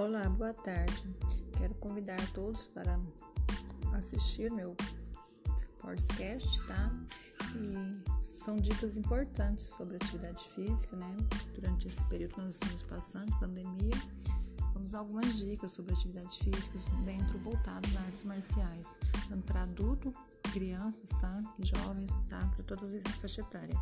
Olá, boa tarde. Quero convidar todos para assistir meu podcast, tá? E são dicas importantes sobre atividade física, né? Durante esse período que nós estamos passando, pandemia, vamos dar algumas dicas sobre atividade física dentro voltado às artes marciais, tanto para adulto, crianças, tá? Jovens, tá? Para todas as faixas etárias.